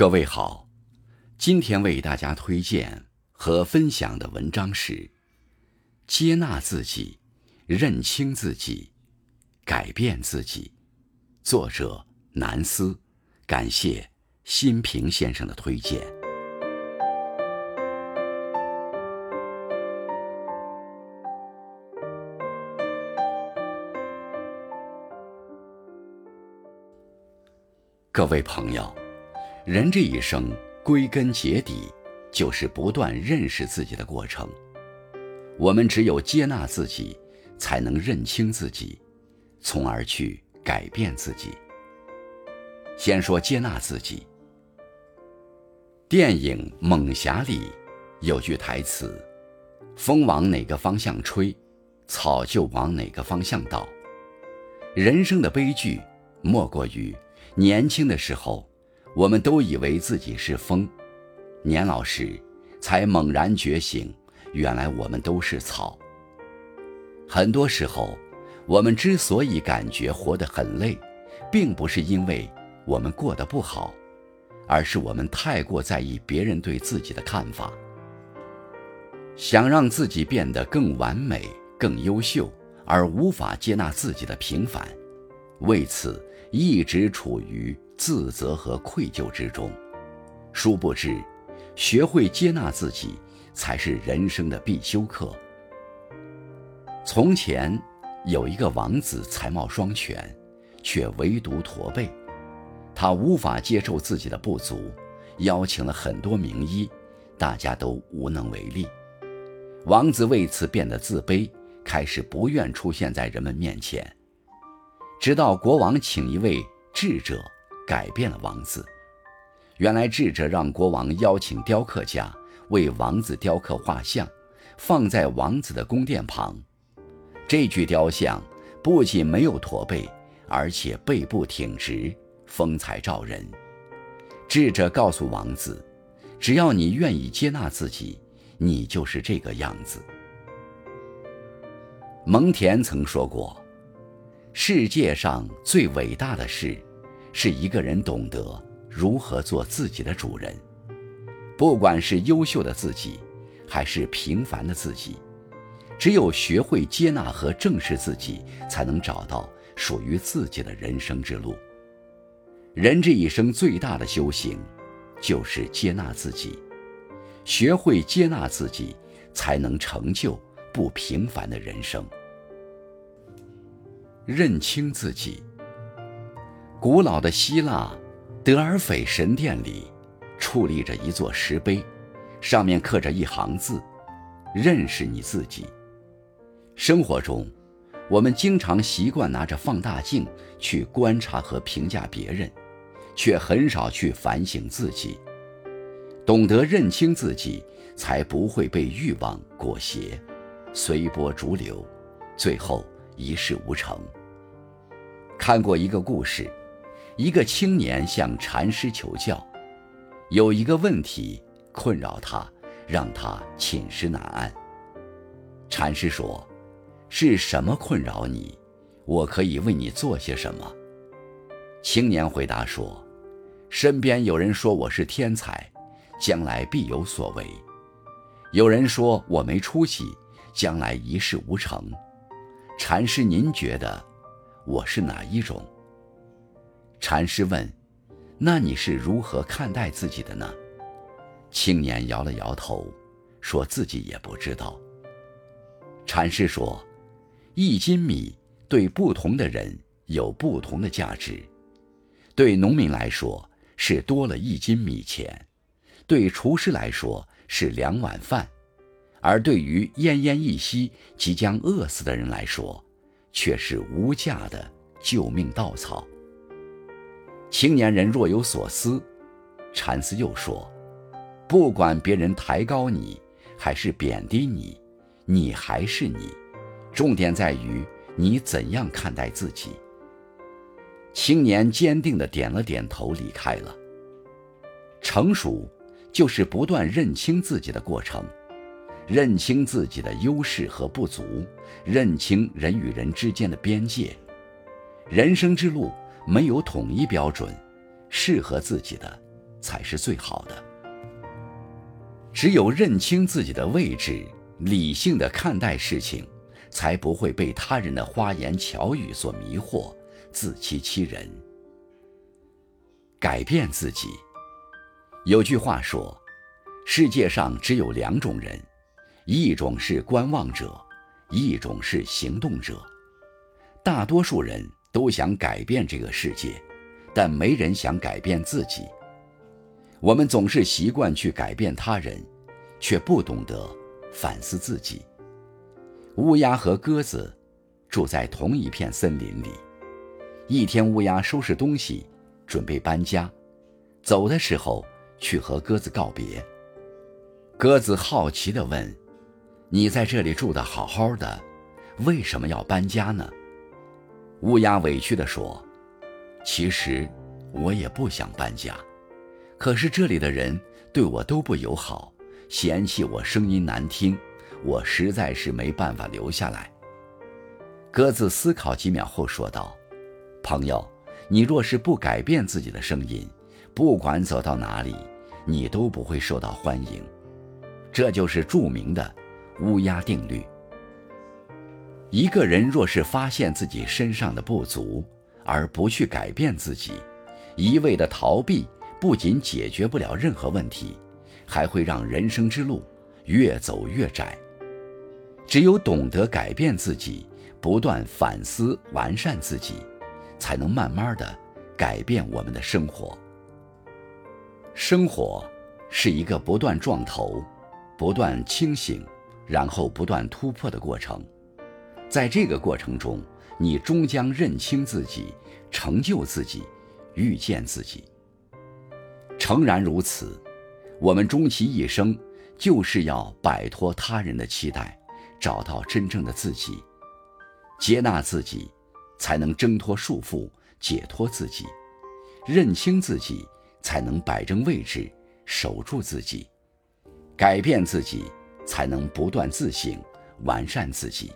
各位好，今天为大家推荐和分享的文章是《接纳自己，认清自己，改变自己》，作者南思，感谢新平先生的推荐。各位朋友。人这一生归根结底，就是不断认识自己的过程。我们只有接纳自己，才能认清自己，从而去改变自己。先说接纳自己。电影《猛侠》里有句台词：“风往哪个方向吹，草就往哪个方向倒。”人生的悲剧，莫过于年轻的时候。我们都以为自己是风，年老时才猛然觉醒，原来我们都是草。很多时候，我们之所以感觉活得很累，并不是因为我们过得不好，而是我们太过在意别人对自己的看法。想让自己变得更完美、更优秀，而无法接纳自己的平凡，为此一直处于。自责和愧疚之中，殊不知，学会接纳自己才是人生的必修课。从前有一个王子，才貌双全，却唯独驼背。他无法接受自己的不足，邀请了很多名医，大家都无能为力。王子为此变得自卑，开始不愿出现在人们面前。直到国王请一位智者。改变了王子。原来智者让国王邀请雕刻家为王子雕刻画像，放在王子的宫殿旁。这具雕像不仅没有驼背，而且背部挺直，风采照人。智者告诉王子：“只要你愿意接纳自己，你就是这个样子。”蒙恬曾说过：“世界上最伟大的事。”是一个人懂得如何做自己的主人，不管是优秀的自己，还是平凡的自己，只有学会接纳和正视自己，才能找到属于自己的人生之路。人这一生最大的修行，就是接纳自己，学会接纳自己，才能成就不平凡的人生。认清自己。古老的希腊德尔斐神殿里，矗立着一座石碑，上面刻着一行字：“认识你自己。”生活中，我们经常习惯拿着放大镜去观察和评价别人，却很少去反省自己。懂得认清自己，才不会被欲望裹挟，随波逐流，最后一事无成。看过一个故事。一个青年向禅师求教，有一个问题困扰他，让他寝食难安。禅师说：“是什么困扰你？我可以为你做些什么？”青年回答说：“身边有人说我是天才，将来必有所为；有人说我没出息，将来一事无成。禅师，您觉得我是哪一种？”禅师问：“那你是如何看待自己的呢？”青年摇了摇头，说自己也不知道。禅师说：“一斤米对不同的人有不同的价值。对农民来说是多了一斤米钱，对厨师来说是两碗饭，而对于奄奄一息、即将饿死的人来说，却是无价的救命稻草。”青年人若有所思，禅师又说：“不管别人抬高你，还是贬低你，你还是你。重点在于你怎样看待自己。”青年坚定地点了点头，离开了。成熟，就是不断认清自己的过程，认清自己的优势和不足，认清人与人之间的边界。人生之路。没有统一标准，适合自己的才是最好的。只有认清自己的位置，理性的看待事情，才不会被他人的花言巧语所迷惑，自欺欺人。改变自己。有句话说：“世界上只有两种人，一种是观望者，一种是行动者。大多数人都想改变这个世界，但没人想改变自己。”我们总是习惯去改变他人，却不懂得反思自己。乌鸦和鸽子住在同一片森林里。一天，乌鸦收拾东西，准备搬家，走的时候去和鸽子告别。鸽子好奇地问：“你在这里住得好好的，为什么要搬家呢？”乌鸦委屈地说：“其实我也不想搬家。”可是这里的人对我都不友好，嫌弃我声音难听，我实在是没办法留下来。鸽子思考几秒后说道：“朋友，你若是不改变自己的声音，不管走到哪里，你都不会受到欢迎。这就是著名的乌鸦定律。一个人若是发现自己身上的不足，而不去改变自己，一味的逃避。”不仅解决不了任何问题，还会让人生之路越走越窄。只有懂得改变自己，不断反思完善自己，才能慢慢的改变我们的生活。生活是一个不断撞头、不断清醒，然后不断突破的过程。在这个过程中，你终将认清自己，成就自己，遇见自己。诚然如此，我们终其一生，就是要摆脱他人的期待，找到真正的自己，接纳自己，才能挣脱束缚，解脱自己；认清自己，才能摆正位置，守住自己；改变自己，才能不断自省，完善自己。